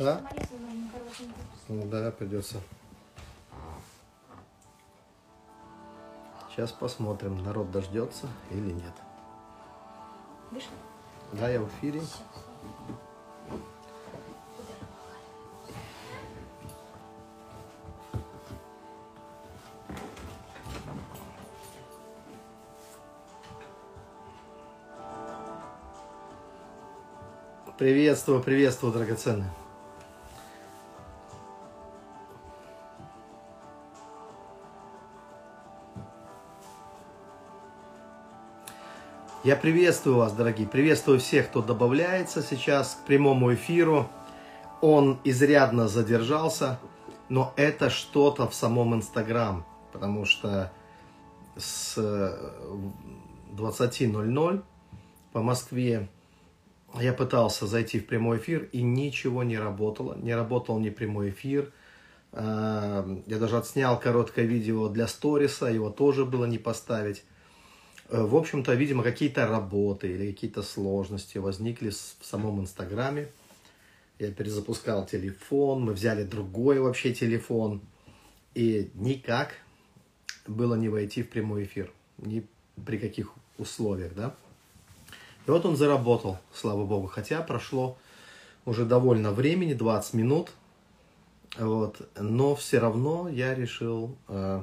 Да? Ну да, придется. Сейчас посмотрим, народ дождется или нет. Вышла? Да, я в эфире. Сейчас. Приветствую, приветствую, драгоценные. Я приветствую вас, дорогие. Приветствую всех, кто добавляется сейчас к прямому эфиру. Он изрядно задержался, но это что-то в самом Инстаграм, потому что с э, 20.00 по Москве я пытался зайти в прямой эфир, и ничего не работало. Не работал ни прямой эфир. Э, Я даже отснял короткое видео для сториса, его тоже было не поставить. Э, В общем-то, видимо, какие-то работы или какие-то сложности возникли в самом Инстаграме. Я перезапускал телефон, мы взяли другой вообще телефон. И никак было не войти в прямой эфир. Ни при каких условиях, да. И вот он заработал, слава богу. Хотя прошло уже довольно времени, 20 минут. Вот. Но все равно я решил, э,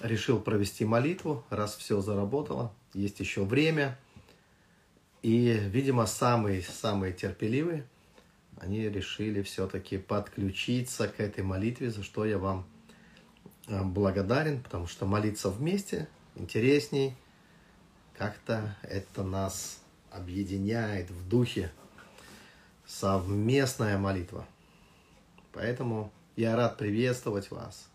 решил провести молитву, раз все заработало. Есть еще время. И, видимо, самые-самые терпеливые, они решили все-таки подключиться к этой молитве, за что я вам э, благодарен, потому что молиться вместе интересней, как-то это нас объединяет в духе. Совместная молитва. Поэтому я рад приветствовать вас.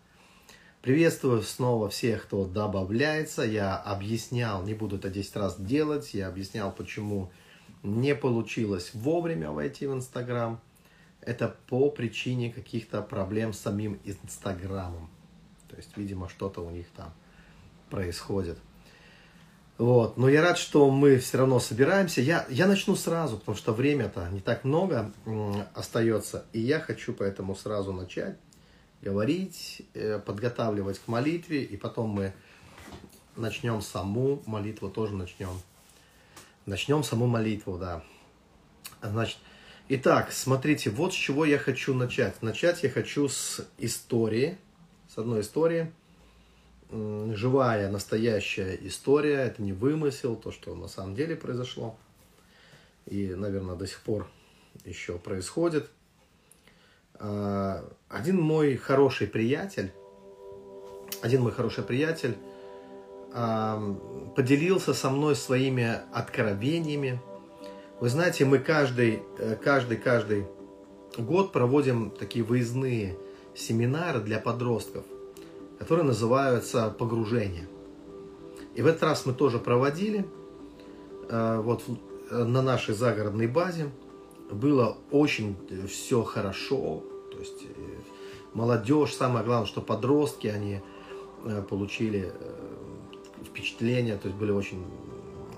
Приветствую снова всех, кто добавляется. Я объяснял, не буду это 10 раз делать, я объяснял, почему не получилось вовремя войти в Инстаграм. Это по причине каких-то проблем с самим Инстаграмом. То есть, видимо, что-то у них там происходит. Вот. Но я рад, что мы все равно собираемся. Я, я начну сразу, потому что время-то не так много остается. И я хочу поэтому сразу начать говорить, э, подготавливать к молитве. И потом мы начнем саму молитву, тоже начнем. Начнем саму молитву, да. Значит, итак, смотрите, вот с чего я хочу начать. Начать я хочу с истории, с одной истории живая, настоящая история, это не вымысел, то, что на самом деле произошло. И, наверное, до сих пор еще происходит. А, Один мой хороший приятель, один мой хороший приятель а, поделился со мной своими откровениями. Вы знаете, мы каждый, э, каждый, каждый год проводим такие выездные семинары для подростков которые называются погружение. И в этот раз мы тоже проводили э, вот э, на нашей загородной базе. Было очень все хорошо. То есть э, молодежь, самое главное, что подростки, они э, получили э, впечатление, то есть были очень,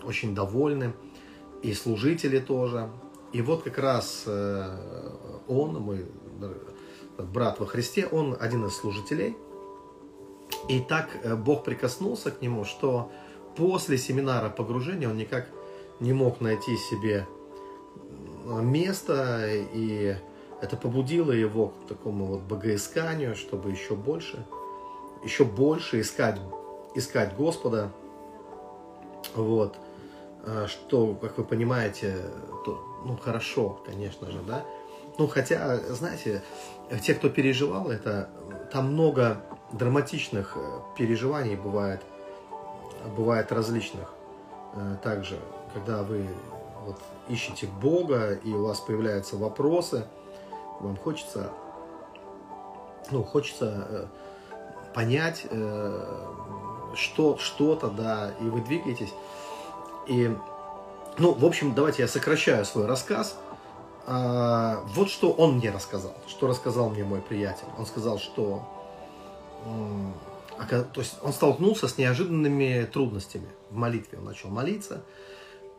очень довольны. И служители тоже. И вот как раз он, мой брат во Христе, он один из служителей. И так Бог прикоснулся к нему, что после семинара погружения он никак не мог найти себе место, и это побудило его к такому вот богоисканию, чтобы еще больше, еще больше искать, искать Господа. Вот. А, Что, как вы понимаете, то, ну, хорошо, конечно же, да. Ну, хотя, знаете, те, кто переживал это, там много драматичных э, переживаний бывает, бывает различных. Э, Также, когда вы вот ищете Бога, и у вас появляются вопросы, вам хочется, ну, хочется э, понять э, что, что-то, да, и вы двигаетесь. И, ну, в общем, давайте я сокращаю свой рассказ. А, вот что он мне рассказал, что рассказал мне мой приятель. Он сказал, что то есть он столкнулся с неожиданными трудностями в молитве. Он начал молиться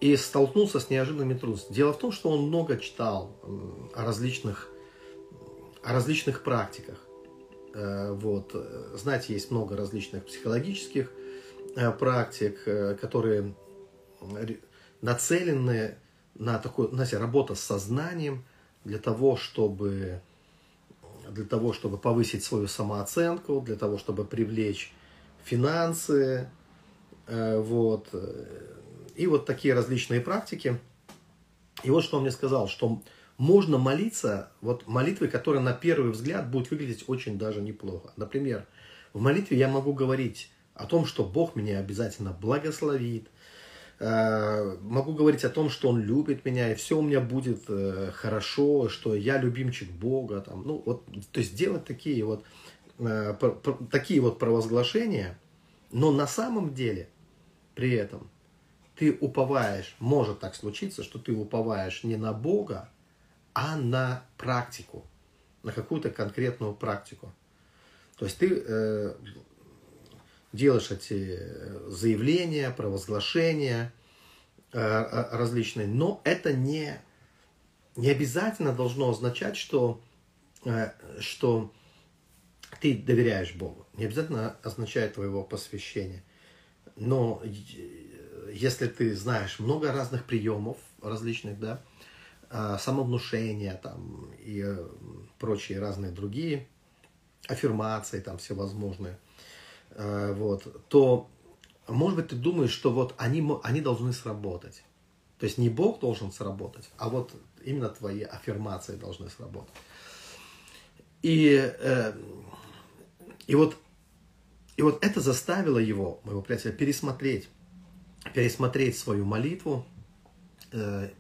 и столкнулся с неожиданными трудностями. Дело в том, что он много читал о различных о различных практиках. Э, вот. Знаете, есть много различных психологических э, практик, э, которые нацелены на такую, знаете, работу с сознанием для того, чтобы для того, чтобы повысить свою самооценку, для того, чтобы привлечь финансы, вот. И вот такие различные практики. И вот что он мне сказал, что можно молиться, вот молитвы, которые на первый взгляд будут выглядеть очень даже неплохо. Например, в молитве я могу говорить о том, что Бог меня обязательно благословит, э, могу говорить о том, что Он любит меня, и все у меня будет э, хорошо, что я любимчик Бога. Там, ну, вот, то есть делать такие вот, э, такие вот провозглашения, но на самом деле при этом ты уповаешь, может так случиться, что ты уповаешь не на Бога, а на практику, на какую-то конкретную практику. То есть ты э, делаешь эти заявления, провозглашения э, различные, но это не, не обязательно должно означать, что, э, что ты доверяешь Богу. Не обязательно означает твоего посвящения. Но если ты знаешь много разных приемов различных, да, самовнушение там, и э, прочие разные другие аффирмации там всевозможные, э, вот, то, может быть, ты думаешь, что вот они, они должны сработать. То есть не Бог должен сработать, а вот именно твои аффирмации должны сработать. И, э, и, вот, и вот это заставило его, моего приятеля, пересмотреть, пересмотреть свою молитву,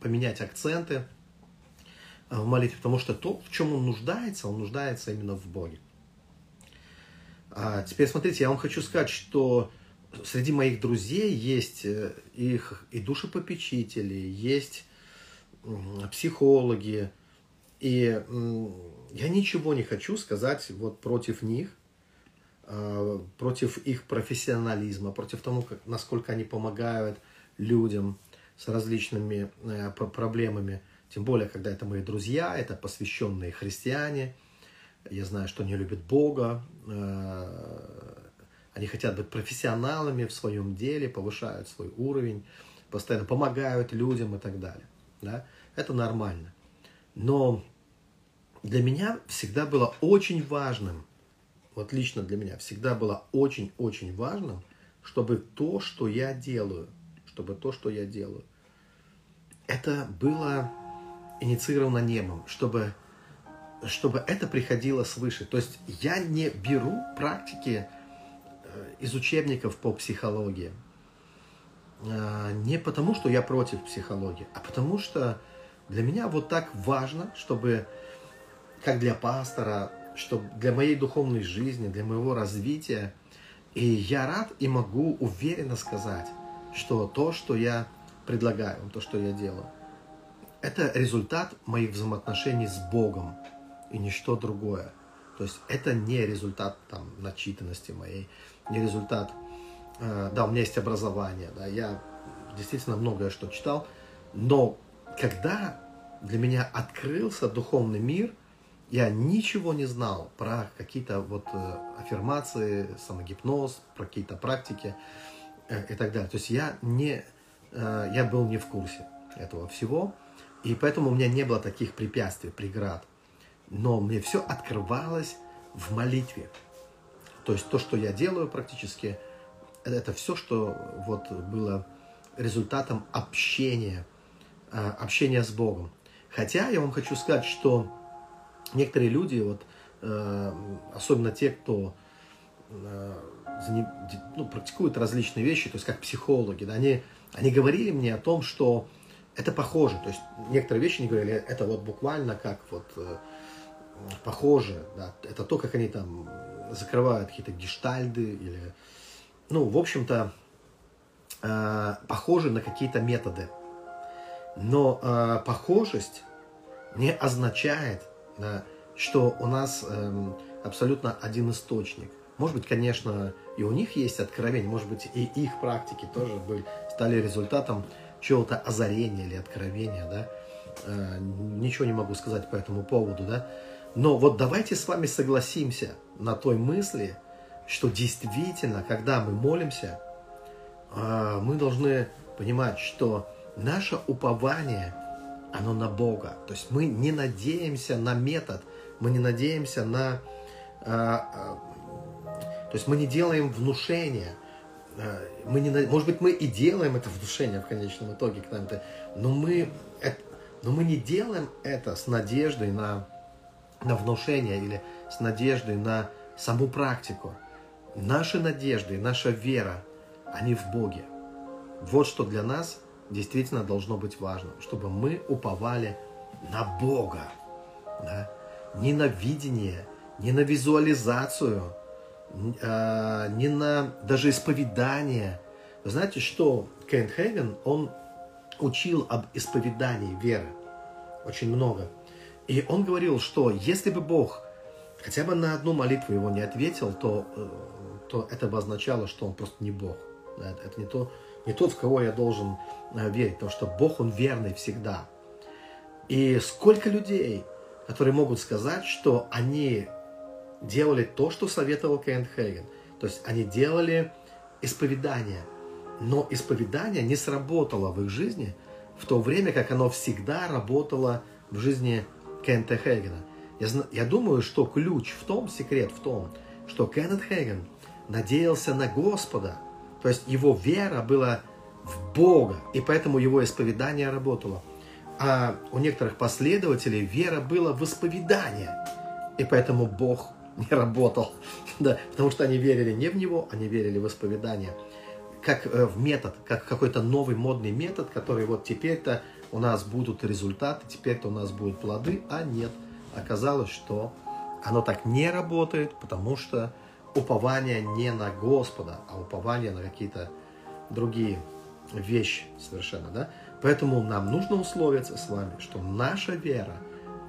поменять акценты – Э, в молитве, потому что то, в чем он нуждается, он нуждается именно в Боге. А теперь смотрите, я вам хочу сказать, что среди моих друзей есть э, их и душепопечители, есть психологи, и я ничего не хочу сказать вот против них, а, против их профессионализма, против того, как, насколько они помогают людям с различными э, проблемами. Тем более, когда это мои друзья, это посвященные христиане. Я знаю, что они любят Бога. Э, они хотят быть профессионалами в своем деле, повышают свой уровень, постоянно помогают людям и так далее. Да? Это нормально. Но для меня всегда было очень важным, вот лично для меня всегда было очень-очень важным, чтобы то, что я делаю, чтобы то, что я делаю, это было инициировано небом, чтобы, чтобы это приходило свыше. То есть я не беру практики э, из учебников по психологии. Э, не потому, что я против психологии, а потому что для меня вот так важно, чтобы, как для пастора, чтобы для моей духовной жизни, для моего развития, и я рад и могу уверенно сказать, что то, что я предлагаю, то, что я делаю, это результат моих взаимоотношений с Богом и ничто другое. То есть это не результат там, начитанности моей, не результат... Э, да, у меня есть образование, да, я действительно многое что читал, но когда для меня открылся духовный мир, я ничего не знал про какие-то вот э, аффирмации, самогипноз, про какие-то практики э, и так далее. То есть я не, э, я был не в курсе этого всего. И поэтому у меня не было таких препятствий, преград. Но мне все открывалось в молитве. То есть то, что я делаю практически, это все, что вот было результатом общения, а, общения с Богом. Хотя я вам хочу сказать, что некоторые люди, вот, э, особенно те, кто э, ну, практикуют различные вещи, то есть как психологи, да, они, они говорили мне о том, что это похоже. То есть некоторые вещи не говорили, это вот буквально как вот э, похоже. Да, это то, как они там закрывают какие-то гештальды или, ну, в общем-то, э, похожи на какие-то методы. Но э, похожесть не означает, да, что у нас э, абсолютно один источник. Может быть, конечно, и у них есть откровение, может быть, и их практики тоже были, стали результатом чего-то озарения или откровения, да, э, ничего не могу сказать по этому поводу, да, Но вот давайте с вами согласимся на той мысли, что действительно, когда мы молимся, а, мы должны понимать, что наше упование, оно на Бога. То есть мы не надеемся на метод, мы не надеемся на... А, а, то есть мы не делаем внушения, мы не, может быть, мы и делаем это внушение в конечном итоге, но мы, но мы не делаем это с надеждой на, на внушение или с надеждой на саму практику. Наши надежды, наша вера, они в Боге. Вот что для нас действительно должно быть важно, чтобы мы уповали на Бога. Да? Не на видение, не на визуализацию, не на даже исповедание. Вы знаете, что Кен Хейген, он учил об исповедании веры очень много. И он говорил, что если бы Бог хотя бы на одну молитву его не ответил, то, э, то это бы означало, что он просто не Бог. Это не, то, не тот, в кого я должен э, верить, потому что Бог, Он верный всегда. И сколько людей, которые могут сказать, что они делали то, что советовал Кент Хейген. То есть они делали исповедание. Но исповедание не сработало в их жизни в то время, как оно всегда работало в жизни Кента Хейгена. Я, я думаю, что ключ в том, секрет в том, что Кеннет Хейген надеялся на Господа – то есть его вера была в Бога, и поэтому его исповедание работало. А у некоторых последователей вера была в исповедание, и поэтому Бог не работал. Да, потому что они верили не в Него, они верили в исповедание. Как э, в метод, как какой-то новый модный метод, который вот теперь-то у нас будут результаты, теперь-то у нас будут плоды, а нет. Оказалось, что оно так не работает, потому что упование не на Господа, а упование на какие-то другие вещи совершенно, да? Поэтому нам нужно условиться с вами, что наша вера,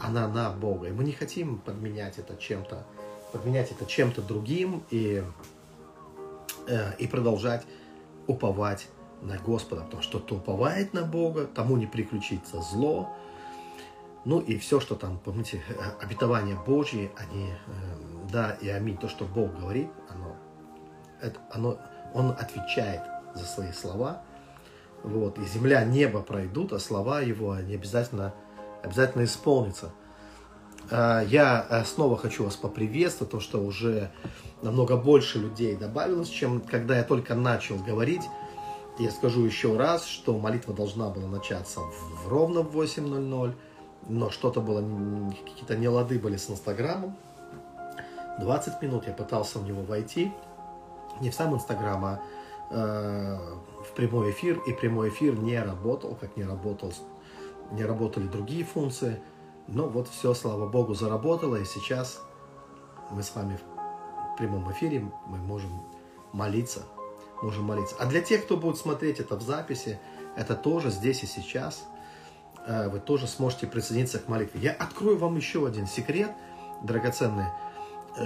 она на Бога. И мы не хотим подменять это чем-то, подменять это чем-то другим и, э, и продолжать уповать на Господа. Потому что кто уповает на Бога, тому не приключится зло. Ну и все, что там, помните, э, обетования Божьи, они э, да и аминь, то, что Бог говорит, оно, это, оно, Он отвечает за свои слова. Вот, и земля, небо пройдут, а слова Его, они обязательно, обязательно исполнятся. А, я э, снова хочу вас поприветствовать, то, что уже намного больше людей добавилось, чем когда я только начал говорить. Я скажу еще раз, что молитва должна была начаться в, ровно в 8.00, но что-то было, какие-то нелады были с Инстаграмом, 20 минут я пытался в него войти, не в сам Инстаграм, а э, в прямой эфир, и прямой эфир не работал, как не работал, не работали другие функции. Но вот все, слава богу, заработало, и сейчас мы с вами в прямом эфире, мы можем молиться, можем молиться. А для тех, кто будет смотреть это в записи, это тоже здесь и сейчас, э, вы тоже сможете присоединиться к молитве. Я открою вам еще один секрет, драгоценный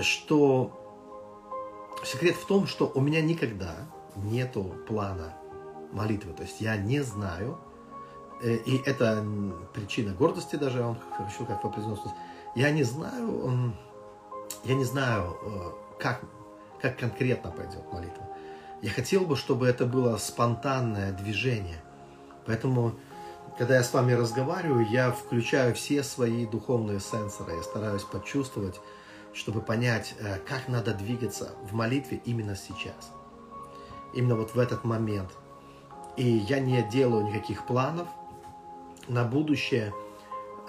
что секрет в том, что у меня никогда нету плана молитвы. То есть я не знаю, и это причина гордости даже, вам хочу как произносить. Я не знаю, я не знаю, э, как, как конкретно пойдет молитва. Я хотел бы, чтобы это было спонтанное движение. Поэтому, когда я с вами разговариваю, я включаю все свои духовные сенсоры. Я стараюсь почувствовать, чтобы понять, э, как надо двигаться в молитве именно сейчас. Именно вот в этот момент. И я не делаю никаких планов на будущее,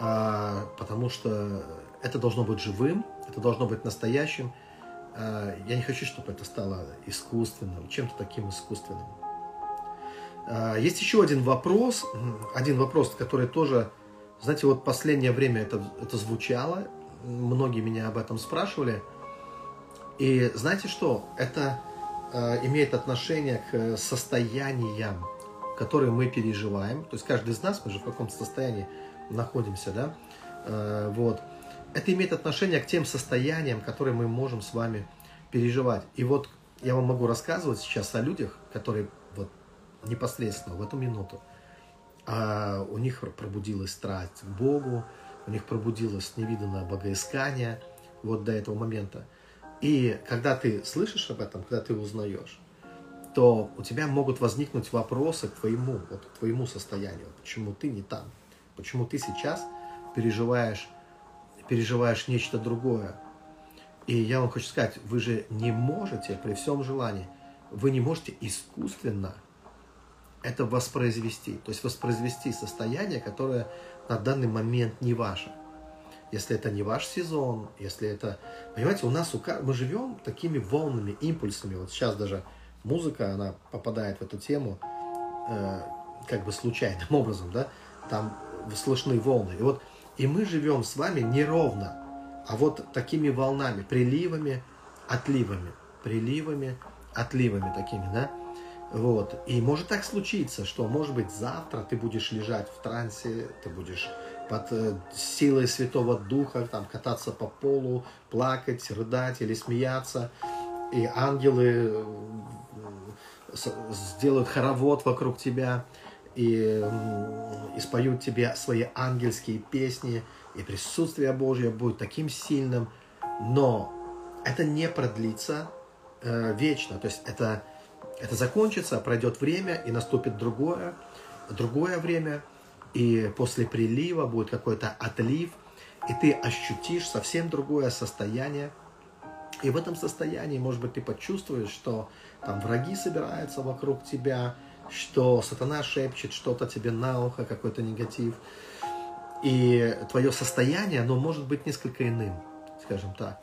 а, потому что это должно быть живым, это должно быть настоящим. А, я не хочу, чтобы это стало искусственным, чем-то таким искусственным. А, есть еще один вопрос, один вопрос, который тоже, знаете, вот последнее время это, это звучало, многие меня об этом спрашивали. И знаете что? Это имеет отношение к состояниям, которые мы переживаем. То есть каждый из нас, мы же в каком-то состоянии находимся, да? Э, вот. Это имеет отношение к тем состояниям, которые мы можем с вами переживать. И вот я вам могу рассказывать сейчас о людях, которые вот непосредственно в эту минуту, а у них пробудилась страсть к Богу, у них пробудилось невиданное богоискание вот до этого момента. И когда ты слышишь об этом, когда ты узнаешь, то у тебя могут возникнуть вопросы к твоему, вот, к твоему состоянию. Почему ты не там? Почему ты сейчас переживаешь, переживаешь нечто другое? И я вам хочу сказать, вы же не можете при всем желании, вы не можете искусственно это воспроизвести. То есть воспроизвести состояние, которое на данный момент не ваше. Если это не ваш сезон, если это... Понимаете, у нас у... мы живем такими волнами, импульсами. Вот сейчас даже музыка, она попадает в эту тему э, как бы случайным образом, да, там слышны волны. И вот и мы живем с вами неровно, а вот такими волнами, приливами, отливами, приливами, отливами такими, да. Вот. И может так случиться, что, может быть, завтра ты будешь лежать в трансе, ты будешь под э, силой Святого Духа там, кататься по полу, плакать, рыдать или смеяться. И ангелы сделают хоровод вокруг тебя и, и споют тебе свои ангельские песни, и присутствие Божье будет таким сильным, но это не продлится э, вечно, то есть это, это закончится, пройдет время, и наступит другое, другое время, и после прилива будет какой-то отлив, и ты ощутишь совсем другое состояние, и в этом состоянии, может быть, ты почувствуешь, что там враги собираются вокруг тебя, что сатана шепчет что-то тебе на ухо, какой-то негатив. И твое состояние, оно может быть несколько иным, скажем так.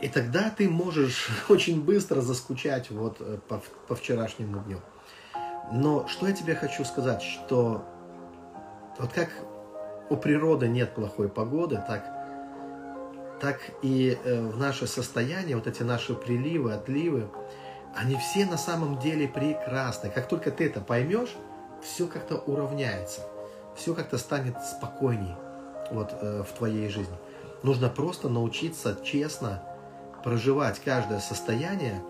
И тогда ты можешь очень быстро заскучать вот э, по, по вчерашнему дню. Но что я тебе хочу сказать, что вот как у природы нет плохой погоды, так так и э, в наше состояние, вот эти наши приливы, отливы, они все на самом деле прекрасны. Как только ты это поймешь, все как-то уравняется, все как-то станет спокойней вот, э, в твоей жизни. Нужно просто научиться честно проживать каждое состояние,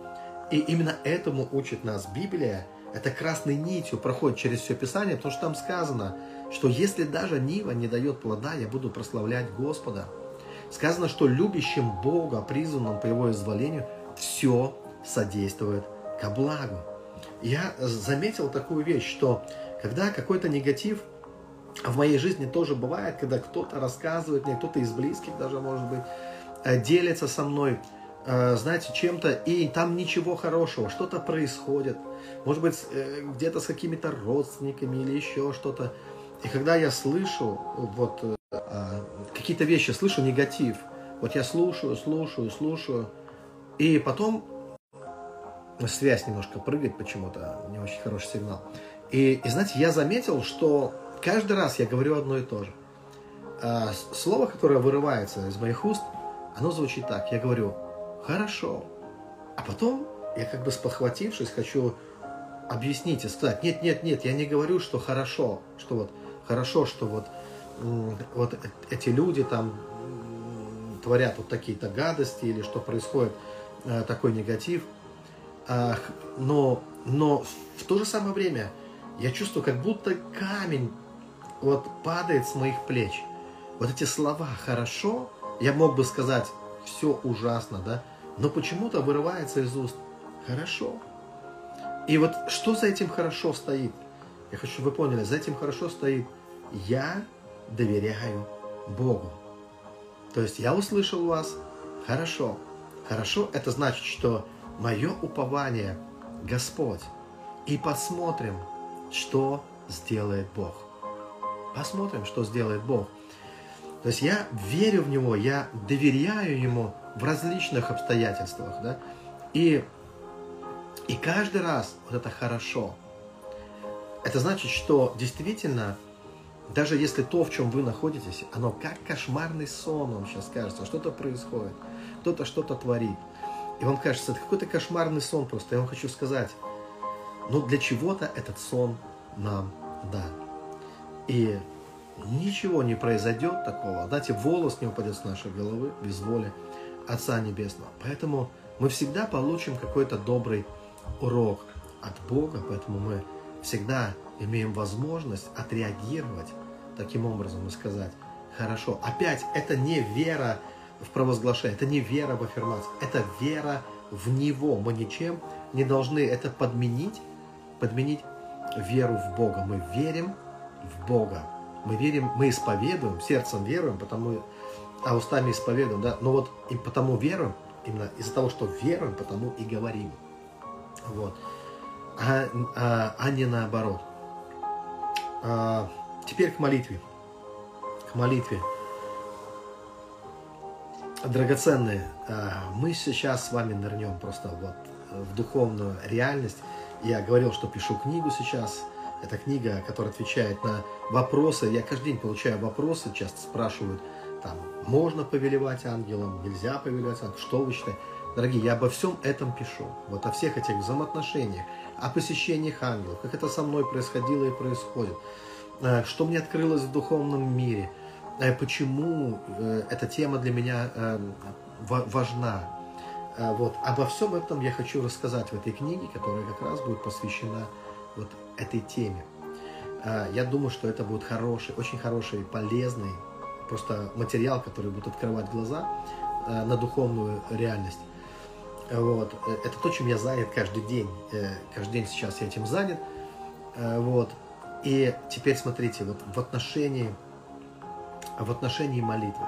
и именно этому учит нас Библия. Это красной нитью проходит через все Писание, потому что там сказано, что если даже Нива не дает плода, я буду прославлять Господа. Сказано, что любящим Бога, призванным по Его изволению, все содействует ко благу. Я заметил такую вещь, что когда какой-то негатив в моей жизни тоже бывает, когда кто-то рассказывает мне, кто-то из близких даже, может быть, э, делится со мной, э, знаете, чем-то, и там ничего хорошего, что-то происходит, может быть, э, где-то с какими-то родственниками или еще что-то. И когда я слышу вот какие-то вещи, слышу негатив. Вот я слушаю, слушаю, слушаю. И потом связь немножко прыгает почему-то, не очень хороший сигнал. И, и знаете, я заметил, что каждый раз я говорю одно и то же. А, слово, которое вырывается из моих уст, оно звучит так. Я говорю «хорошо». А потом я как бы спохватившись, хочу объяснить и сказать, нет, нет, нет, я не говорю, что хорошо, что вот хорошо, что вот вот эти люди там творят вот такие-то гадости или что происходит э, такой негатив. Но, но в то же самое время я чувствую, как будто камень вот падает с моих плеч. Вот эти слова «хорошо», я мог бы сказать «все ужасно», да, но почему-то вырывается из уст «хорошо». И вот что за этим «хорошо» стоит? Я хочу, чтобы вы поняли, за этим «хорошо» стоит «я доверяю Богу. То есть я услышал вас, хорошо. Хорошо, это значит, что мое упование Господь. И посмотрим, что сделает Бог. Посмотрим, что сделает Бог. То есть я верю в Него, я доверяю Ему в различных обстоятельствах. Да? И, и каждый раз вот это хорошо. Это значит, что действительно даже если то, в чем вы находитесь, оно как кошмарный сон, вам сейчас кажется, что-то происходит, кто-то что-то творит. И вам кажется, это какой-то кошмарный сон просто. Я вам хочу сказать, но ну, для чего-то этот сон нам дан. И ничего не произойдет такого. Знаете, волос не упадет с нашей головы без воли Отца Небесного. Поэтому мы всегда получим какой-то добрый урок от Бога, поэтому мы всегда имеем возможность отреагировать таким образом и сказать, хорошо, опять это не вера в провозглашение, это не вера в аффирмацию, это вера в Него. Мы ничем не должны это подменить, подменить веру в Бога. Мы верим в Бога. Мы верим, мы исповедуем, сердцем веруем, потому, а устами исповедуем, да. Но вот и потому веруем, именно из-за того, что веруем, потому и говорим. Вот. А, а, а не наоборот. А, теперь к молитве. К молитве. Драгоценные, а, мы сейчас с вами нырнем просто вот в духовную реальность. Я говорил, что пишу книгу сейчас. Это книга, которая отвечает на вопросы. Я каждый день получаю вопросы, часто спрашивают, там, можно повелевать ангелом, нельзя повелевать ангелом, что вы считаете? Дорогие, я обо всем этом пишу. Вот о всех этих взаимоотношениях, о посещениях ангелов, как это со мной происходило и происходит, э, что мне открылось в духовном мире, э, почему э, эта тема для меня важна. Вот. Обо всем этом я хочу рассказать в этой книге, которая как раз будет посвящена вот этой теме. Я думаю, что это будет хороший, очень хороший, полезный просто материал, который будет открывать глаза на духовную реальность. Вот. Это то, чем я занят каждый день. Э, каждый день сейчас я этим занят. Э, вот. И теперь смотрите, вот в отношении, в отношении молитвы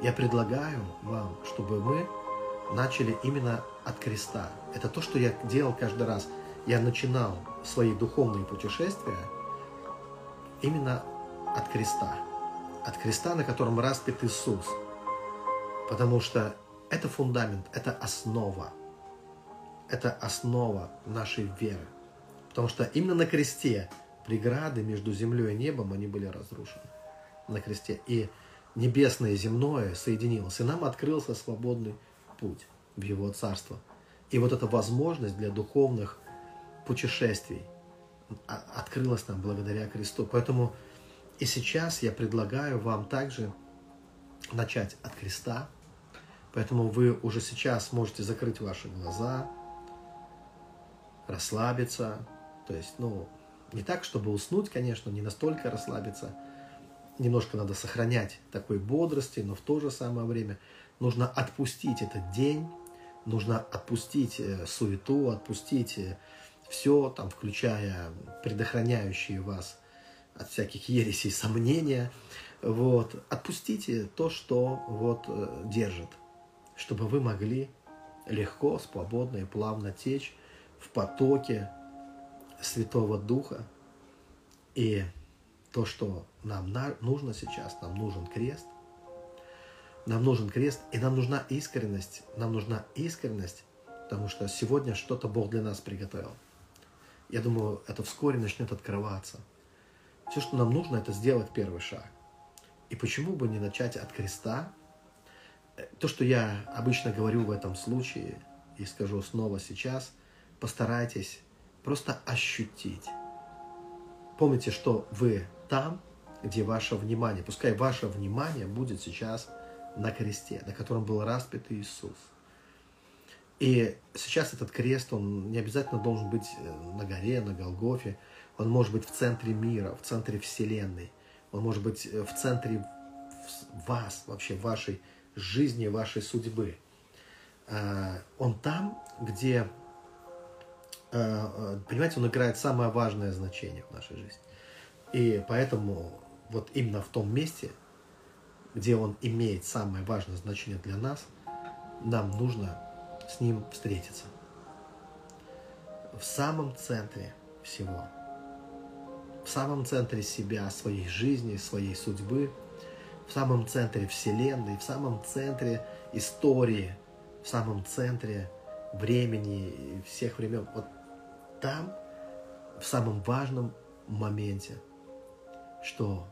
я предлагаю вам, чтобы мы начали именно от креста. Это то, что я делал каждый раз. Я начинал свои духовные путешествия именно от креста. От креста, на котором распят Иисус. Потому что это фундамент, это основа это основа нашей веры. Потому что именно на кресте преграды между землей и небом, они были разрушены. На кресте. И небесное и земное соединилось. И нам открылся свободный путь в Его Царство. И вот эта возможность для духовных путешествий открылась нам благодаря кресту. Поэтому и сейчас я предлагаю вам также начать от креста. Поэтому вы уже сейчас можете закрыть ваши глаза, расслабиться. То есть, ну, не так, чтобы уснуть, конечно, не настолько расслабиться. Немножко надо сохранять такой бодрости, но в то же самое время нужно отпустить этот день, нужно отпустить э, суету, отпустить э, все, там, включая предохраняющие вас от всяких ересей сомнения. Вот. Отпустите то, что вот э, держит, чтобы вы могли легко, свободно и плавно течь в потоке Святого Духа. И то, что нам нужно сейчас, нам нужен крест. Нам нужен крест, и нам нужна искренность. Нам нужна искренность, потому что сегодня что-то Бог для нас приготовил. Я думаю, это вскоре начнет открываться. Все, что нам нужно, это сделать первый шаг. И почему бы не начать от креста? То, что я обычно говорю в этом случае, и скажу снова сейчас, постарайтесь просто ощутить. Помните, что вы там, где ваше внимание. Пускай ваше внимание будет сейчас на кресте, на котором был распят Иисус. И сейчас этот крест, он не обязательно должен быть э, на горе, на Голгофе. Он может быть в центре мира, в центре Вселенной. Он может быть э, в центре вас, вообще вашей жизни, вашей судьбы. Э, он там, где понимаете, он играет самое важное значение в нашей жизни. И поэтому вот именно в том месте, где он имеет самое важное значение для нас, нам нужно с ним встретиться. В самом центре всего. В самом центре себя, своей жизни, своей судьбы, в самом центре Вселенной, в самом центре истории, в самом центре времени, всех времен. Вот там, в самом важном моменте, что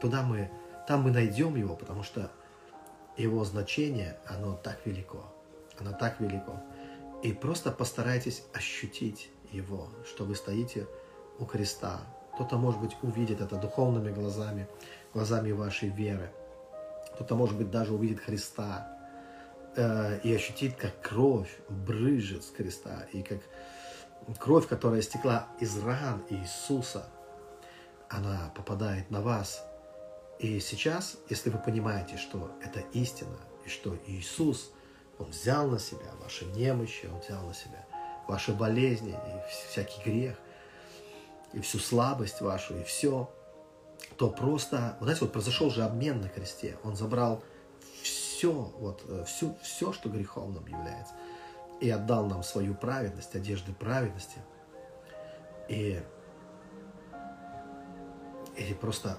туда мы, там мы найдем его, потому что его значение, оно так велико, оно так велико. И просто постарайтесь ощутить его, что вы стоите у креста. Кто-то, может быть, увидит это духовными глазами, глазами вашей веры. Кто-то, может быть, даже увидит Христа э, и ощутит, как кровь брыжет с креста, и как кровь, которая стекла из ран Иисуса, она попадает на вас. И сейчас, если вы понимаете, что это истина, и что Иисус, Он взял на себя ваши немощи, Он взял на себя ваши болезни и всякий грех, и всю слабость вашу, и все, то просто, вы знаете, вот произошел же обмен на кресте. Он забрал все, вот, э, всю, все, что греховным является, и отдал нам свою праведность, одежды праведности. И, и просто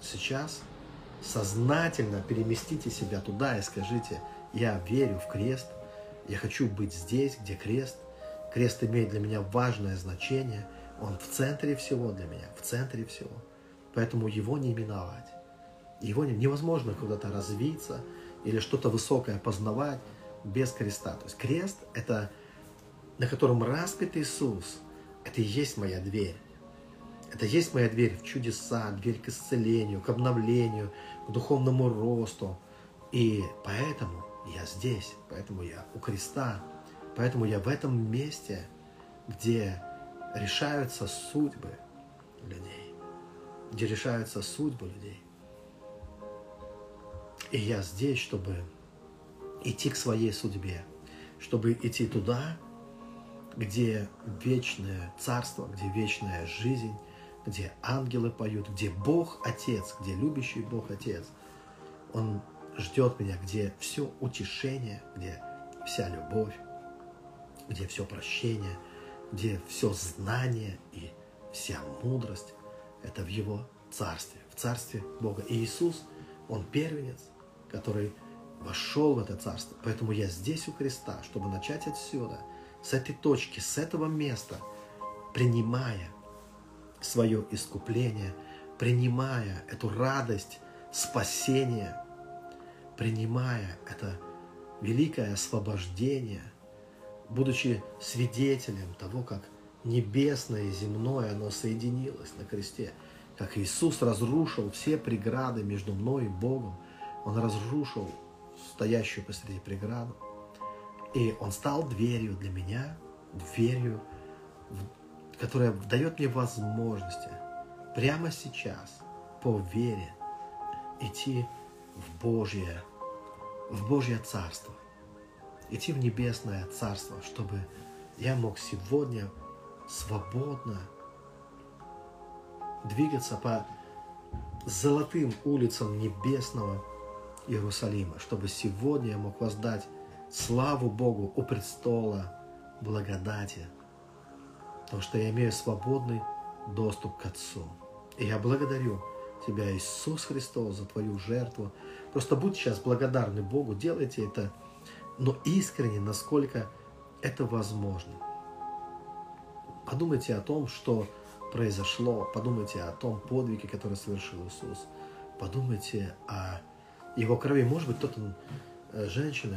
сейчас сознательно переместите себя туда и скажите, я верю в крест, я хочу быть здесь, где крест. Крест имеет для меня важное значение, он в центре всего для меня, в центре всего. Поэтому его не миновать. Его невозможно куда-то развиться или что-то высокое познавать без креста. То есть крест – это на котором распят Иисус, это и есть моя дверь. Это есть моя дверь в чудеса, дверь к исцелению, к обновлению, к духовному росту. И поэтому я здесь, поэтому я у креста, поэтому я в этом месте, где решаются судьбы людей, где решаются судьбы людей. И я здесь, чтобы идти к своей судьбе, чтобы идти туда, где вечное царство, где вечная жизнь, где ангелы поют, где Бог Отец, где любящий Бог Отец, Он ждет меня, где все утешение, где вся любовь, где все прощение, где все знание и вся мудрость. Это в Его Царстве, в Царстве Бога. И Иисус, Он первенец, который вошел в это Царство. Поэтому я здесь у креста, чтобы начать отсюда, с этой точки, с этого места, принимая свое искупление, принимая эту радость спасения, принимая это великое освобождение, будучи свидетелем того, как небесное и земное оно соединилось на кресте, как Иисус разрушил все преграды между мной и Богом, Он разрушил стоящую посреди преграду, и Он стал дверью для меня, дверью, которая дает мне возможности прямо сейчас по вере идти в Божье, в Божье Царство, идти в Небесное Царство, чтобы я мог сегодня свободно двигаться по золотым улицам небесного Иерусалима, чтобы сегодня я мог воздать славу Богу у престола благодати, потому что я имею свободный доступ к Отцу. И я благодарю Тебя, Иисус Христос, за Твою жертву. Просто будь сейчас благодарны Богу, делайте это, но искренне, насколько это возможно. Подумайте о том, что произошло, подумайте о том подвиге, который совершил Иисус. Подумайте о Его крови. Может быть, кто-то, э, женщина,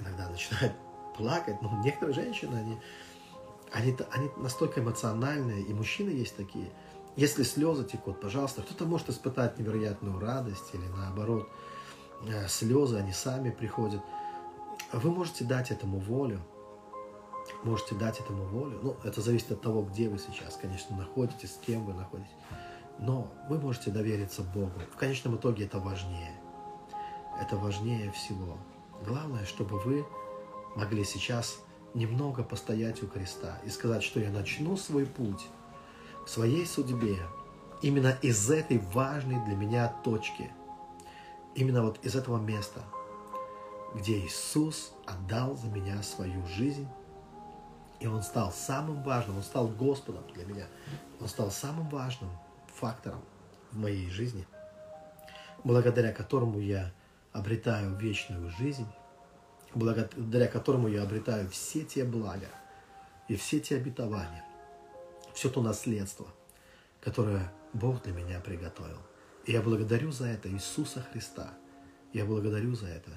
иногда начинает плакать, но некоторые женщины, они, они, они настолько эмоциональные, и мужчины есть такие. Если слезы текут, пожалуйста, кто-то может испытать невероятную радость или наоборот, э, слезы, они сами приходят. Вы можете дать этому волю, можете дать этому волю. Ну, это зависит от того, где вы сейчас, конечно, находитесь, с кем вы находитесь. Но вы можете довериться Богу. В конечном итоге это важнее. Это важнее всего. Главное, чтобы вы могли сейчас немного постоять у креста и сказать, что я начну свой путь в своей судьбе именно из этой важной для меня точки, именно вот из этого места, где Иисус отдал за меня свою жизнь, и Он стал самым важным, Он стал Господом для меня, Он стал самым важным фактором в моей жизни, благодаря которому я обретаю вечную жизнь, благодаря которому я обретаю все те блага и все те обетования, все то наследство, которое Бог для меня приготовил. И я благодарю за это Иисуса Христа. Я благодарю за это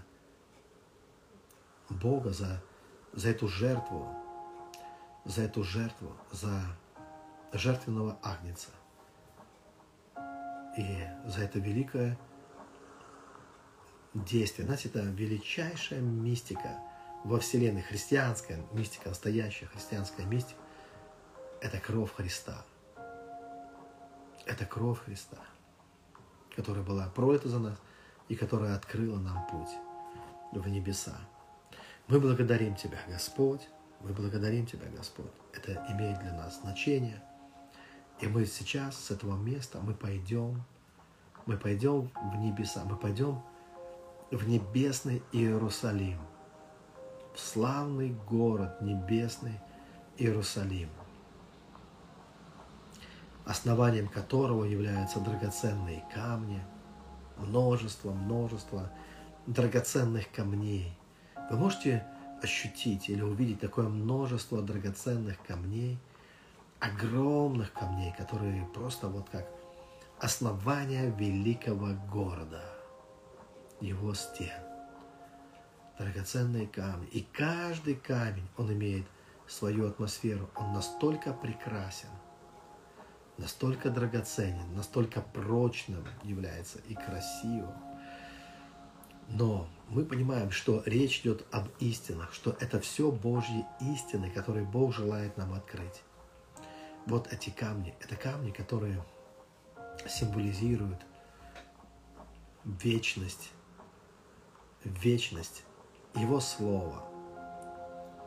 Бога, за, за эту жертву, за эту жертву, за жертвенного агнца. И за это великое действие. Знаете, это величайшая мистика во Вселенной, христианская мистика, настоящая христианская мистика. Это кровь Христа. Это кровь Христа, которая была пролита за нас и которая открыла нам путь в небеса. Мы благодарим Тебя, Господь. Мы благодарим Тебя, Господь. Это имеет для нас значение. И мы сейчас с этого места, мы пойдем, мы пойдем в небеса, мы пойдем в небесный Иерусалим, в славный город небесный Иерусалим, основанием которого являются драгоценные камни, множество, множество драгоценных камней. Вы можете ощутить или увидеть такое множество драгоценных камней, огромных камней, которые просто вот как основание великого города, его стен. Драгоценные камни. И каждый камень, он имеет свою атмосферу. Он настолько прекрасен, настолько драгоценен, настолько прочным является и красивым. Но мы понимаем, что речь идет об истинах, что это все Божьи истины, которые Бог желает нам открыть. Вот эти камни, это камни, которые символизируют вечность, вечность Его Слова,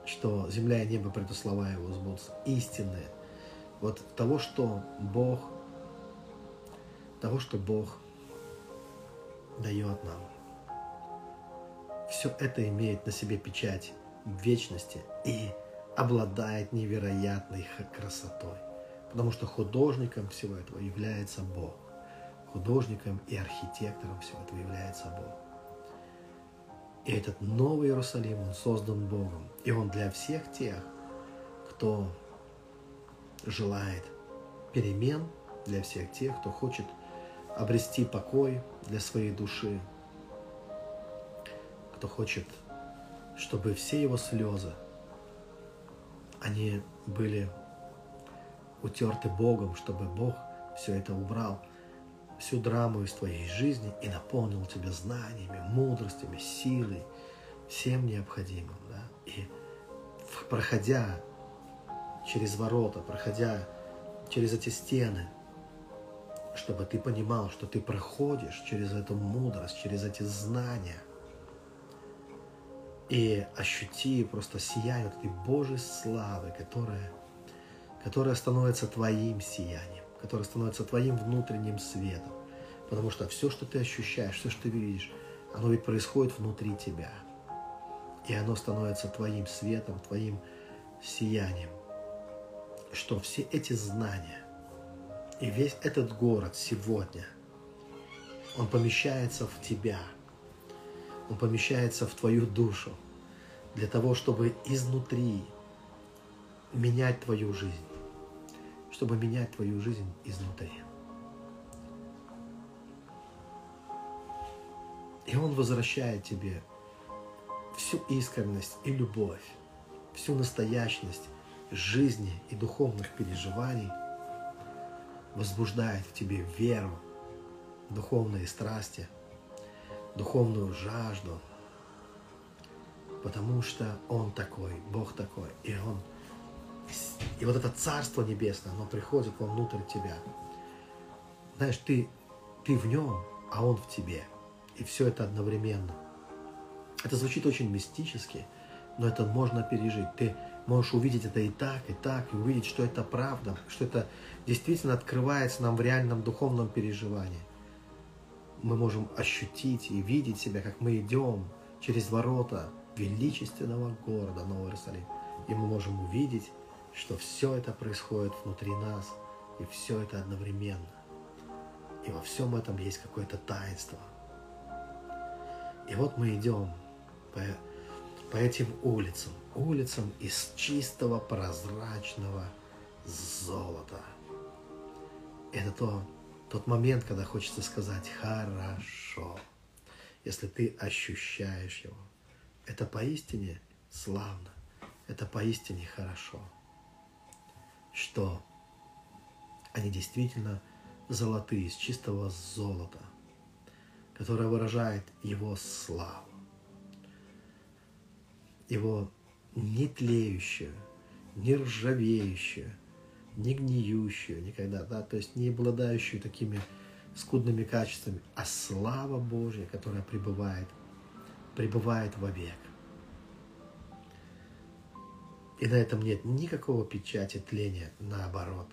что земля и небо слова Его сбудутся, истинные. Вот того, что Бог, того, что Бог дает нам все это имеет на себе печать вечности и обладает невероятной красотой. Потому что художником всего этого является Бог. Художником и архитектором всего этого является Бог. И этот новый Иерусалим, он создан Богом. И он для всех тех, кто желает перемен, для всех тех, кто хочет обрести покой для своей души, кто хочет, чтобы все его слезы, они были утерты Богом, чтобы Бог все это убрал, всю драму из твоей жизни и наполнил тебя знаниями, мудростями, силой, всем необходимым. Да? И проходя через ворота, проходя через эти стены, чтобы ты понимал, что ты проходишь через эту мудрость, через эти знания – и ощути просто сияние вот этой Божьей славы, которая, которая становится твоим сиянием, которая становится твоим внутренним светом. Потому что все, что ты ощущаешь, все, что ты видишь, оно ведь происходит внутри тебя. И оно становится твоим светом, твоим сиянием. Что все эти знания и весь этот город сегодня, он помещается в тебя – он помещается в твою душу для того, чтобы изнутри менять твою жизнь, чтобы менять твою жизнь изнутри. И Он возвращает тебе всю искренность и любовь, всю настоящность жизни и духовных переживаний, возбуждает в тебе веру, духовные страсти – духовную жажду, потому что Он такой, Бог такой, и Он и вот это Царство Небесное, оно приходит вовнутрь тебя. Знаешь, ты, ты в нем, а он в тебе. И все это одновременно. Это звучит очень мистически, но это можно пережить. Ты можешь увидеть это и так, и так, и увидеть, что это правда, что это действительно открывается нам в реальном духовном переживании мы можем ощутить и видеть себя, как мы идем через ворота величественного города Новый Иерусалим. И мы можем увидеть, что все это происходит внутри нас, и все это одновременно. И во всем этом есть какое-то таинство. И вот мы идем по, по этим улицам, улицам из чистого прозрачного золота. Это то, тот момент, когда хочется сказать «хорошо», если ты ощущаешь его. Это поистине славно, это поистине хорошо, что они действительно золотые, из чистого золота, которое выражает его славу, его не тлеющую, не ржавеющую, не гниющую никогда, да, то есть не обладающую такими скудными качествами, а слава Божья, которая пребывает, пребывает вовек. И на этом нет никакого печати тления, наоборот.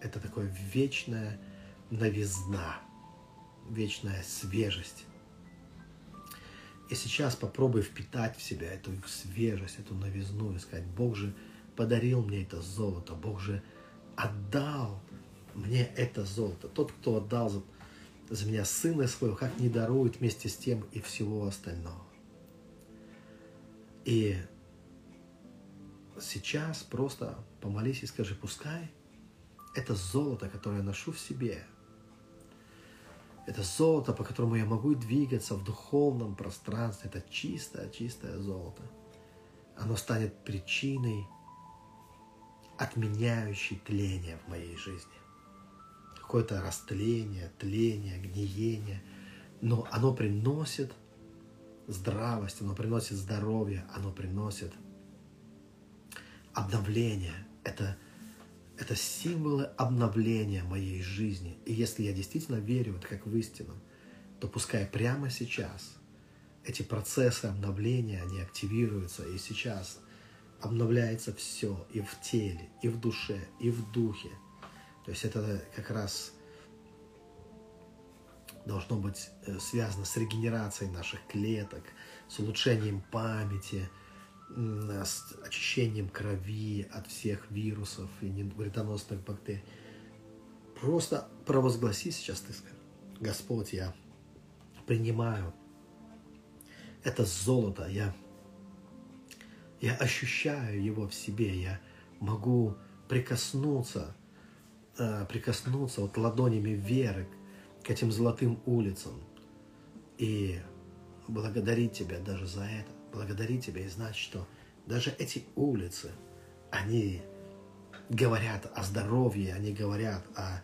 Это такое вечная новизна, вечная свежесть. И сейчас попробуй впитать в себя эту свежесть, эту новизну и сказать, Бог же подарил мне это золото, Бог же отдал мне это золото. Тот, кто отдал за, за меня сына своего, как не дарует вместе с тем и всего остального. И сейчас просто помолись и скажи, пускай это золото, которое я ношу в себе, это золото, по которому я могу двигаться в духовном пространстве, это чистое, чистое золото. Оно станет причиной, отменяющей тление в моей жизни. Какое-то растление, тление, гниение. Но оно приносит здравость, оно приносит здоровье, оно приносит обновление. Это, это символы обновления моей жизни. И если я действительно верю, вот как в истину, то пускай прямо сейчас эти процессы обновления, они активируются, и сейчас обновляется все и в теле, и в душе, и в духе. То есть это как раз должно быть э, связано с регенерацией наших клеток, с улучшением памяти – с очищением крови от всех вирусов и вредоносных бактерий. Просто провозгласи сейчас ты скажи, Господь, я принимаю это золото, я, я ощущаю его в себе, я могу прикоснуться, э, прикоснуться вот ладонями веры к этим золотым улицам и благодарить Тебя даже за это благодарить Тебя и знать, что даже эти улицы, они говорят о здоровье, они говорят о,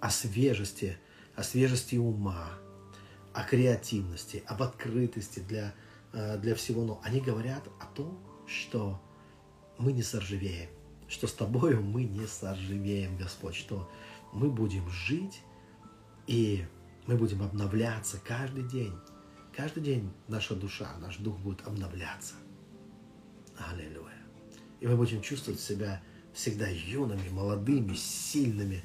о свежести, о свежести ума, о креативности, об открытости для, э, для всего. Но они говорят о том, что мы не соржевеем, что с Тобою мы не соржевеем, Господь, что мы будем жить и мы будем обновляться каждый день Каждый день наша душа, наш дух будет обновляться. Аллилуйя. И мы будем чувствовать себя всегда юными, молодыми, сильными.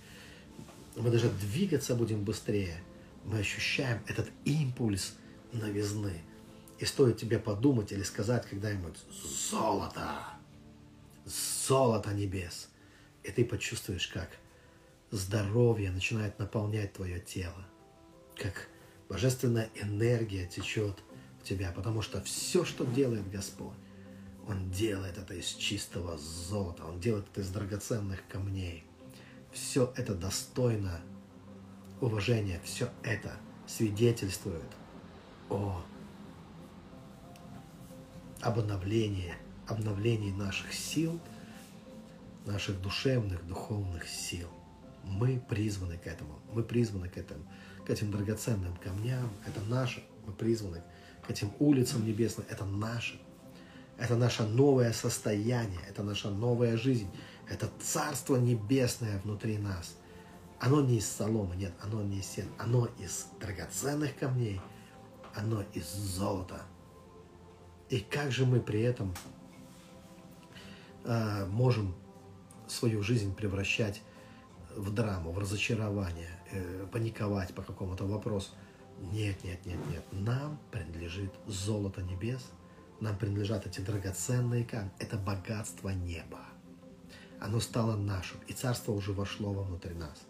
Мы даже двигаться будем быстрее. Мы ощущаем этот импульс новизны. И стоит тебе подумать или сказать когда-нибудь «Золото! Золото небес!» И ты почувствуешь, как здоровье начинает наполнять твое тело, как Божественная энергия течет в тебя, потому что все, что делает Господь, Он делает это из чистого золота, Он делает это из драгоценных камней. Все это достойно уважения, все это свидетельствует о обновлении, обновлении наших сил, наших душевных, духовных сил. Мы призваны к этому. Мы призваны к этому к этим драгоценным камням. Это наше. Мы призваны к этим улицам небесным. Это наше. Это наше новое состояние. Это наша новая жизнь. Это Царство Небесное внутри нас. Оно не из соломы, нет, оно не из сен. Оно из драгоценных камней. Оно из золота. И как же мы при этом э, можем свою жизнь превращать в драму, в разочарование, э, паниковать по какому-то вопросу. Нет, нет, нет, нет. Нам принадлежит золото небес, нам принадлежат эти драгоценные камни. Это богатство неба. Оно стало нашим, и царство уже вошло внутрь нас.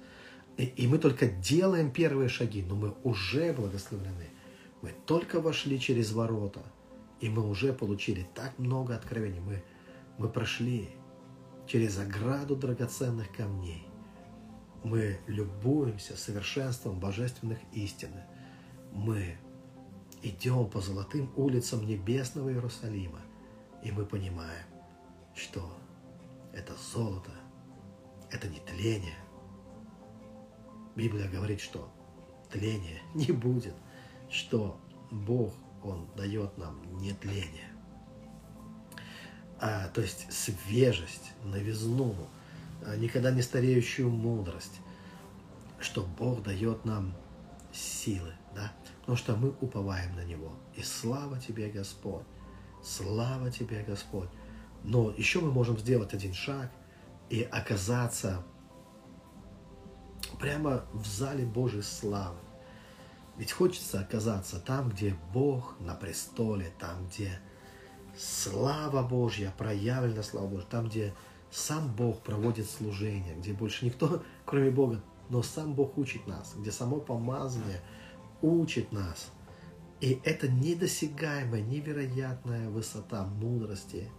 И, и мы только делаем первые шаги, но мы уже благословлены. Мы только вошли через ворота, и мы уже получили так много откровений. Мы, мы прошли через ограду драгоценных камней мы любуемся совершенством божественных истин. Мы идем по золотым улицам небесного Иерусалима, и мы понимаем, что это золото, это не тление. Библия говорит, что тления не будет, что Бог, Он дает нам не тление. а, то есть свежесть, новизну, никогда не стареющую мудрость, что Бог дает нам силы, да, потому что мы уповаем на Него. И слава Тебе, Господь, слава Тебе, Господь. Но еще мы можем сделать один шаг и оказаться прямо в зале Божьей славы. Ведь хочется оказаться там, где Бог на престоле, там, где слава Божья, проявлена слава Божья, там, где сам Бог проводит служение, где больше никто, кроме Бога, но сам Бог учит нас, где само помазание учит нас. И это недосягаемая, невероятная высота мудрости,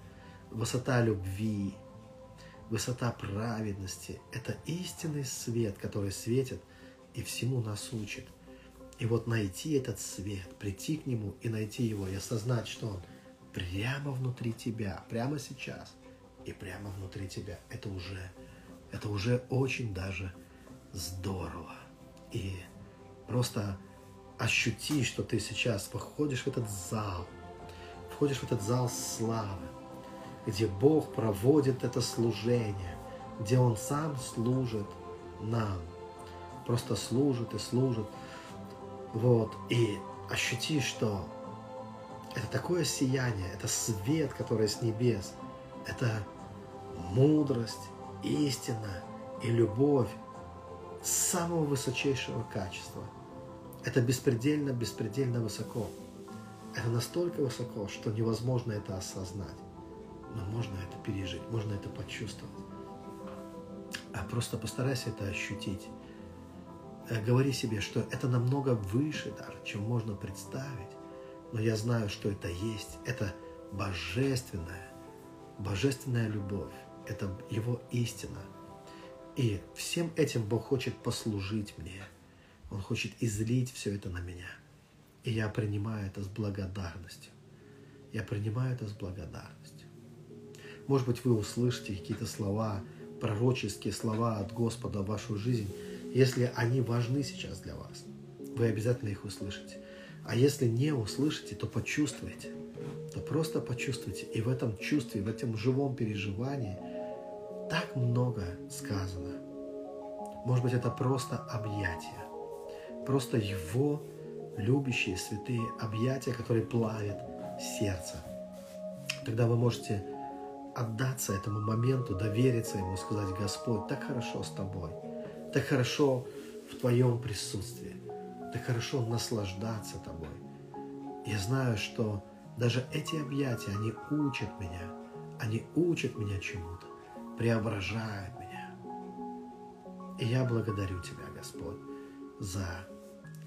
высота любви, высота праведности. Это истинный свет, который светит и всему нас учит. И вот найти этот свет, прийти к нему и найти его, и осознать, что он прямо внутри тебя, прямо сейчас и прямо внутри тебя, это уже, это уже очень даже здорово. И просто ощути, что ты сейчас входишь в этот зал, входишь в этот зал славы, где Бог проводит это служение, где Он сам служит нам. Просто служит и служит. Вот. И ощути, что это такое сияние, это свет, который с небес, это мудрость, истина и любовь самого высочайшего качества. Это беспредельно, беспредельно высоко. Это настолько высоко, что невозможно это осознать. Но можно это пережить, можно это почувствовать. А просто постарайся это ощутить. Э, говори себе, что это намного выше даже, чем можно представить. Но я знаю, что это есть. Это божественная, божественная любовь. Это Его истина. И всем этим Бог хочет послужить мне. Он хочет излить все это на меня. И я принимаю это с благодарностью. Я принимаю это с благодарностью. Может быть, вы услышите какие-то слова, пророческие слова от Господа в вашу жизнь, если они важны сейчас для вас, вы обязательно их услышите. А если не услышите, то почувствуйте. То просто почувствуйте. И в этом чувстве, в этом живом переживании так много сказано. Может быть, это просто объятия. Просто Его любящие, святые объятия, которые плавят сердце. Тогда вы можете отдаться этому моменту, довериться Ему, сказать, Господь, так хорошо с Тобой – так хорошо в Твоем присутствии. Так хорошо наслаждаться Тобой. Я знаю, что даже эти объятия, они учат меня. Они учат меня чему-то, преображают меня. И я благодарю Тебя, Господь, за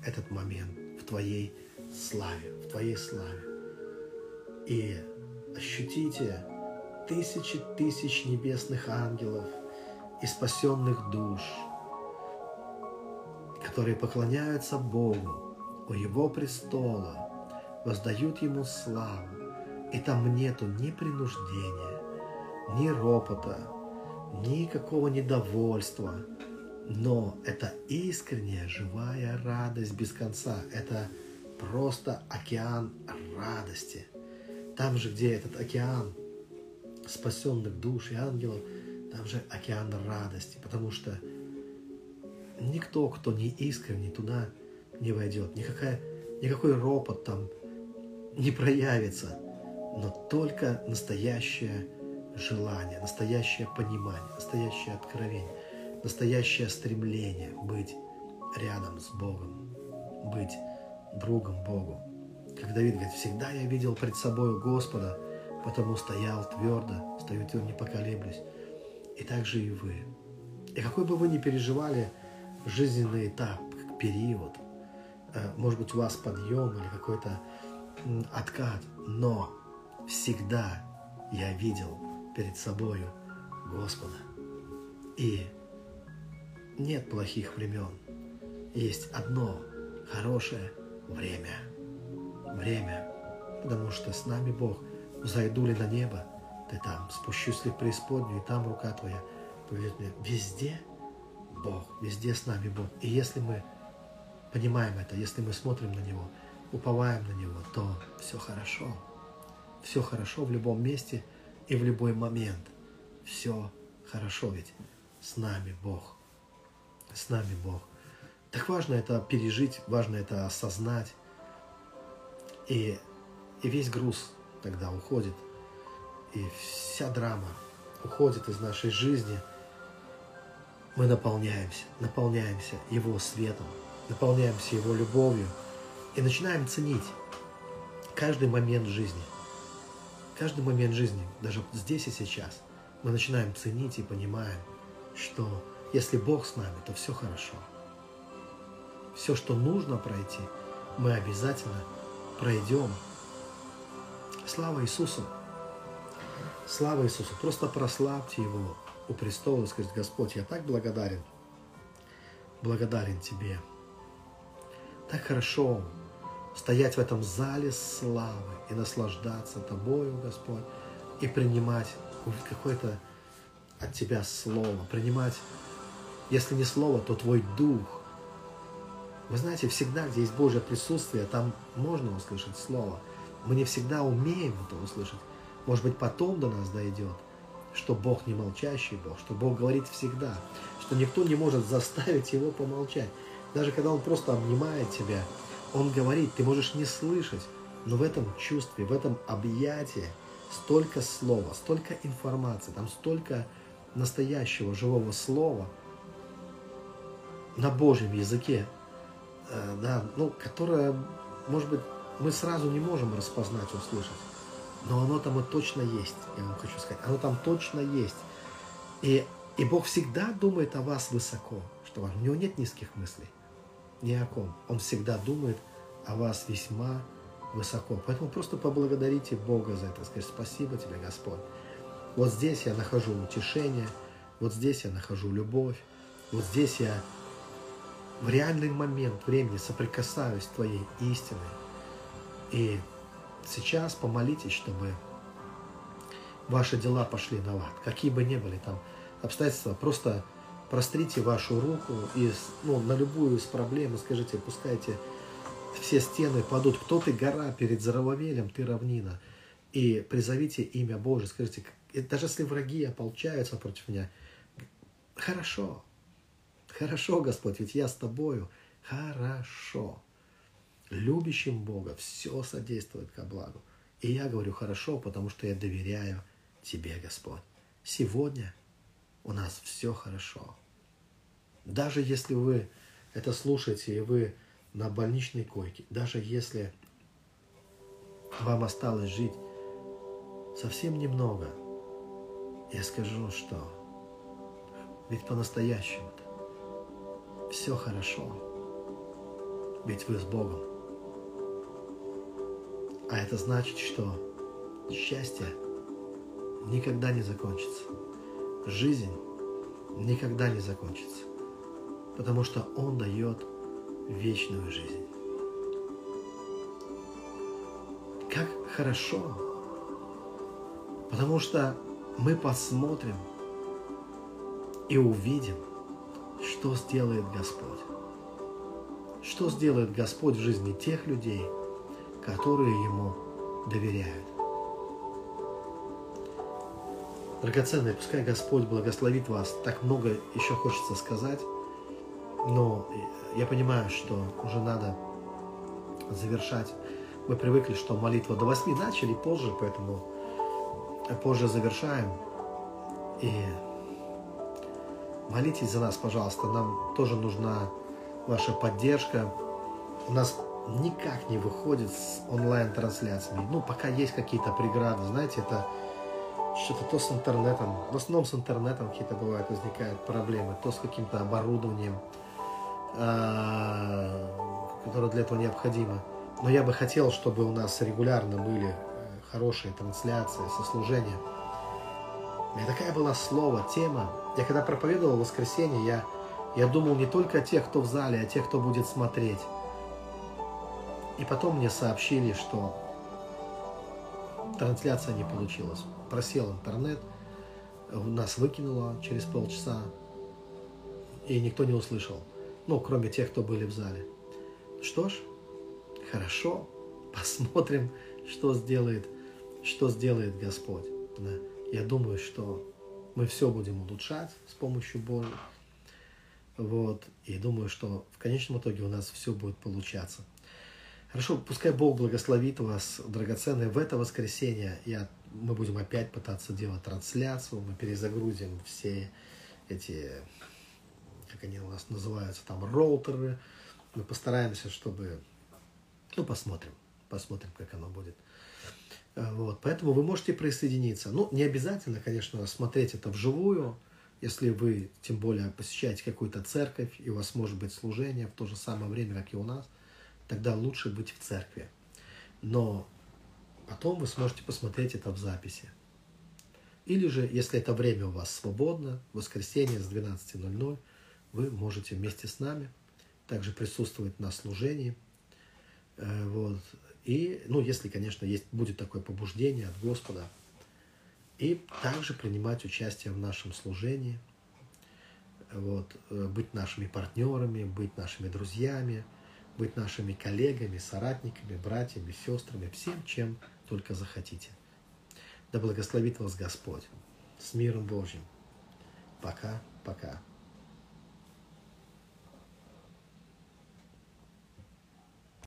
этот момент в Твоей славе, в Твоей славе. И ощутите тысячи тысяч небесных ангелов и спасенных душ – которые поклоняются Богу у Его престола, воздают Ему славу, и там нету ни принуждения, ни ропота, никакого недовольства, но это искренняя, живая радость без конца. Это просто океан радости. Там же, где этот океан спасенных душ и ангелов, там же океан радости, потому что никто, кто не искренний, туда не войдет. Никакая, никакой ропот там не проявится, но только настоящее желание, настоящее понимание, настоящее откровение, настоящее стремление быть рядом с Богом, быть другом Богу. Как Давид говорит, всегда я видел пред собой Господа, потому стоял твердо, стою твердо, не поколеблюсь. И так же и вы. И какой бы вы ни переживали жизненный этап, период. Э, может быть, у вас подъем или какой-то откат, но всегда я видел перед собою Господа. И нет плохих времен. Есть одно хорошее время. Время, потому что с нами Бог. Зайду ли на небо, ты там, спущусь ли в преисподнюю, и там рука твоя поведет меня. Везде – Бог, везде с нами Бог. И если мы понимаем это, если мы смотрим на Него, уповаем на Него, то все хорошо. Все хорошо в любом месте и в любой момент. Все хорошо ведь. С нами Бог. С нами Бог. Так важно это пережить, важно это осознать. И, и весь груз тогда уходит. И вся драма уходит из нашей жизни. Мы наполняемся, наполняемся Его светом, наполняемся Его любовью и начинаем ценить каждый момент жизни. Каждый момент жизни, даже здесь и сейчас, мы начинаем ценить и понимаем, что если Бог с нами, то все хорошо. Все, что нужно пройти, мы обязательно пройдем. Слава Иисусу! Слава Иисусу! Просто прославьте Его у престола и скажите, Господь, я так благодарен, благодарен Тебе. Так хорошо стоять в этом зале славы и наслаждаться Тобою, Господь, и принимать какое-то от Тебя слово, принимать, если не слово, то Твой Дух. Вы знаете, всегда, где есть Божье присутствие, там можно услышать слово. Мы не всегда умеем это услышать. Может быть, потом до нас дойдет, что Бог не молчащий Бог, что Бог говорит всегда, что никто не может заставить Его помолчать. Даже когда Он просто обнимает тебя, Он говорит, ты можешь не слышать, но в этом чувстве, в этом объятии столько слова, столько информации, там столько настоящего живого слова на Божьем языке, э, да, ну, которое, может быть, мы сразу не можем распознать, услышать. Но оно там и точно есть, я вам хочу сказать. Оно там точно есть. И, и Бог всегда думает о вас высоко, что у него нет низких мыслей. Ни о ком. Он всегда думает о вас весьма высоко. Поэтому просто поблагодарите Бога за это. Скажите, спасибо тебе, Господь. Вот здесь я нахожу утешение, вот здесь я нахожу любовь, вот здесь я в реальный момент времени соприкасаюсь с Твоей истиной. И сейчас помолитесь, чтобы ваши дела пошли на лад, какие бы ни были там обстоятельства, просто прострите вашу руку и ну, на любую из проблем и скажите, пускайте все стены падут. Кто ты, гора перед Зарававелем, ты равнина. И призовите имя Божие, скажите, даже если враги ополчаются против меня, хорошо, хорошо, Господь, ведь я с тобою, хорошо любящим Бога все содействует ко благу. И я говорю хорошо, потому что я доверяю Тебе, Господь. Сегодня у нас все хорошо. Даже если вы это слушаете, и вы на больничной койке, даже если вам осталось жить совсем немного, я скажу, что ведь по-настоящему-то все хорошо. Ведь вы с Богом. А это значит, что счастье никогда не закончится. Жизнь никогда не закончится. Потому что Он дает вечную жизнь. Как хорошо. Потому что мы посмотрим и увидим, что сделает Господь. Что сделает Господь в жизни тех людей, которые Ему доверяют. Драгоценные, пускай Господь благословит вас. Так много еще хочется сказать, но я понимаю, что уже надо завершать. Мы привыкли, что молитва до восьми начали позже, поэтому позже завершаем. И молитесь за нас, пожалуйста. Нам тоже нужна ваша поддержка. У нас никак не выходит с онлайн-трансляциями. Ну, пока есть какие-то преграды, знаете, это что-то то с интернетом, в основном с интернетом какие-то бывают, возникают проблемы, то с каким-то оборудованием, а, которое для этого необходимо. Но я бы хотел, чтобы у нас регулярно были э, хорошие трансляции, сослужения. У меня такая была слово, тема. Я когда проповедовал в воскресенье, я, я думал не только о тех, кто в зале, а о тех, кто будет смотреть. И потом мне сообщили, что трансляция не получилась. Просел интернет, нас выкинуло через полчаса, и никто не услышал. Ну, кроме тех, кто были в зале. Что ж, хорошо, посмотрим, что сделает, что сделает Господь. Да. Я думаю, что мы все будем улучшать с помощью Божьей. Вот. И думаю, что в конечном итоге у нас все будет получаться. Хорошо, пускай Бог благословит вас, драгоценные. В это воскресенье я, мы будем опять пытаться делать трансляцию, мы перезагрузим все эти, как они у нас называются, там роутеры. Мы постараемся, чтобы, ну, посмотрим, посмотрим, как оно будет. Э, вот, поэтому вы можете присоединиться. Ну, не обязательно, конечно, смотреть это вживую, если вы, тем более, посещаете какую-то церковь, и у вас может быть служение в то же самое время, как и у нас, тогда лучше быть в церкви. Но потом вы сможете посмотреть это в записи. Или же, если это время у вас свободно, в воскресенье с 12.00, вы можете вместе с нами также присутствовать на служении. Э, вот. И, ну, если, конечно, есть, будет такое побуждение от Господа – и также принимать участие в нашем служении, вот, э, быть нашими партнерами, быть нашими друзьями, быть нашими коллегами, соратниками, братьями, сестрами, всем, чем только захотите. Да благословит вас Господь. С миром Божьим. Пока, пока.